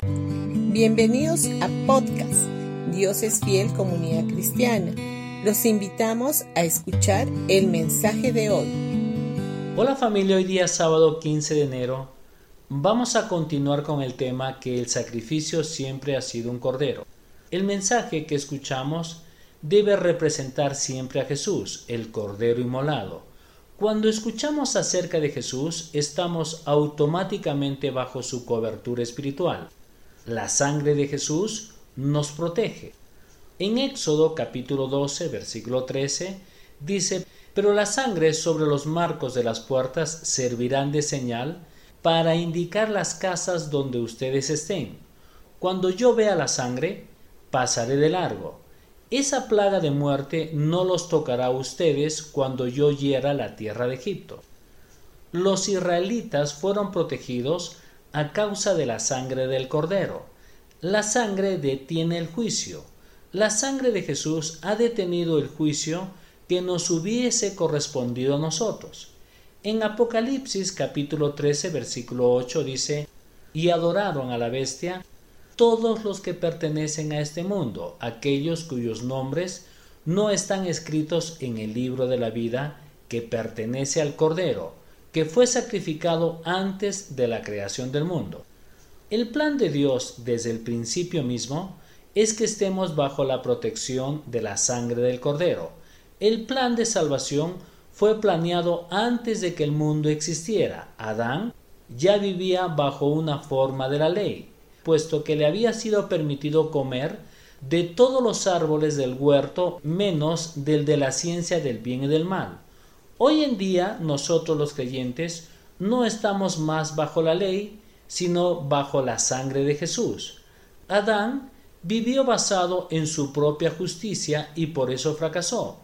Bienvenidos a podcast Dios es fiel comunidad cristiana. Los invitamos a escuchar el mensaje de hoy. Hola familia, hoy día sábado 15 de enero vamos a continuar con el tema que el sacrificio siempre ha sido un cordero. El mensaje que escuchamos debe representar siempre a Jesús, el cordero inmolado. Cuando escuchamos acerca de Jesús, estamos automáticamente bajo su cobertura espiritual. La sangre de Jesús nos protege. En Éxodo capítulo 12, versículo 13, dice, pero la sangre sobre los marcos de las puertas servirán de señal para indicar las casas donde ustedes estén. Cuando yo vea la sangre, pasaré de largo esa plaga de muerte no los tocará a ustedes cuando yo hiera la tierra de Egipto. Los israelitas fueron protegidos a causa de la sangre del cordero. La sangre detiene el juicio. La sangre de Jesús ha detenido el juicio que nos hubiese correspondido a nosotros. En Apocalipsis capítulo 13 versículo 8 dice, y adoraron a la bestia todos los que pertenecen a este mundo, aquellos cuyos nombres no están escritos en el libro de la vida que pertenece al Cordero, que fue sacrificado antes de la creación del mundo. El plan de Dios desde el principio mismo es que estemos bajo la protección de la sangre del Cordero. El plan de salvación fue planeado antes de que el mundo existiera. Adán ya vivía bajo una forma de la ley puesto que le había sido permitido comer de todos los árboles del huerto menos del de la ciencia del bien y del mal. Hoy en día nosotros los creyentes no estamos más bajo la ley, sino bajo la sangre de Jesús. Adán vivió basado en su propia justicia y por eso fracasó.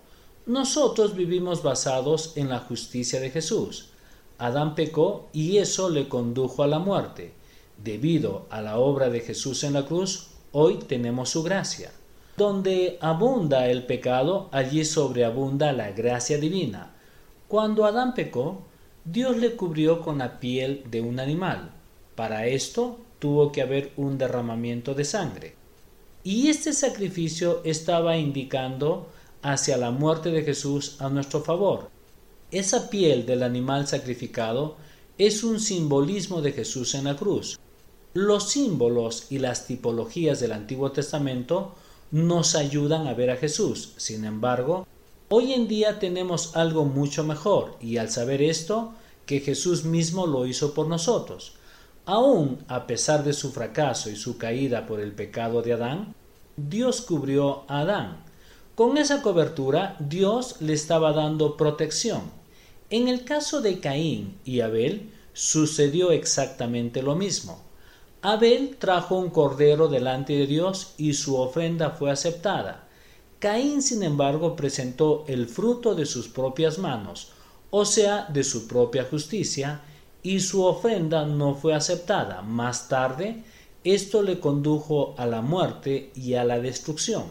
Nosotros vivimos basados en la justicia de Jesús. Adán pecó y eso le condujo a la muerte. Debido a la obra de Jesús en la cruz, hoy tenemos su gracia. Donde abunda el pecado, allí sobreabunda la gracia divina. Cuando Adán pecó, Dios le cubrió con la piel de un animal. Para esto tuvo que haber un derramamiento de sangre. Y este sacrificio estaba indicando hacia la muerte de Jesús a nuestro favor. Esa piel del animal sacrificado es un simbolismo de Jesús en la cruz. Los símbolos y las tipologías del Antiguo Testamento nos ayudan a ver a Jesús. Sin embargo, hoy en día tenemos algo mucho mejor y al saber esto, que Jesús mismo lo hizo por nosotros. Aún a pesar de su fracaso y su caída por el pecado de Adán, Dios cubrió a Adán. Con esa cobertura, Dios le estaba dando protección. En el caso de Caín y Abel, sucedió exactamente lo mismo. Abel trajo un cordero delante de Dios y su ofrenda fue aceptada. Caín, sin embargo, presentó el fruto de sus propias manos, o sea, de su propia justicia, y su ofrenda no fue aceptada. Más tarde, esto le condujo a la muerte y a la destrucción.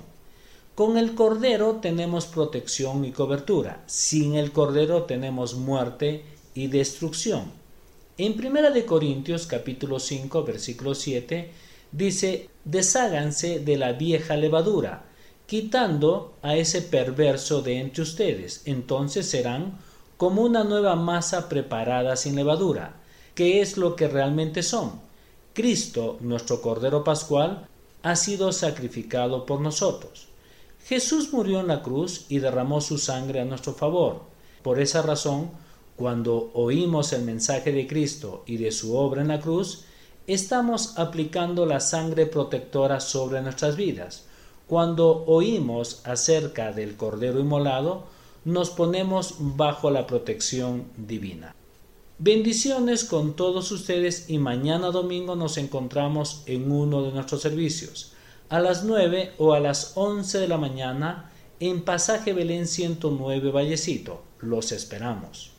Con el cordero tenemos protección y cobertura. Sin el cordero tenemos muerte y destrucción. En Primera de Corintios capítulo 5 versículo 7 dice, desháganse de la vieja levadura, quitando a ese perverso de entre ustedes, entonces serán como una nueva masa preparada sin levadura, que es lo que realmente son. Cristo, nuestro Cordero Pascual, ha sido sacrificado por nosotros. Jesús murió en la cruz y derramó su sangre a nuestro favor. Por esa razón, cuando oímos el mensaje de Cristo y de su obra en la cruz, estamos aplicando la sangre protectora sobre nuestras vidas. Cuando oímos acerca del Cordero Inmolado, nos ponemos bajo la protección divina. Bendiciones con todos ustedes y mañana domingo nos encontramos en uno de nuestros servicios, a las 9 o a las 11 de la mañana en Pasaje Belén 109 Vallecito. Los esperamos.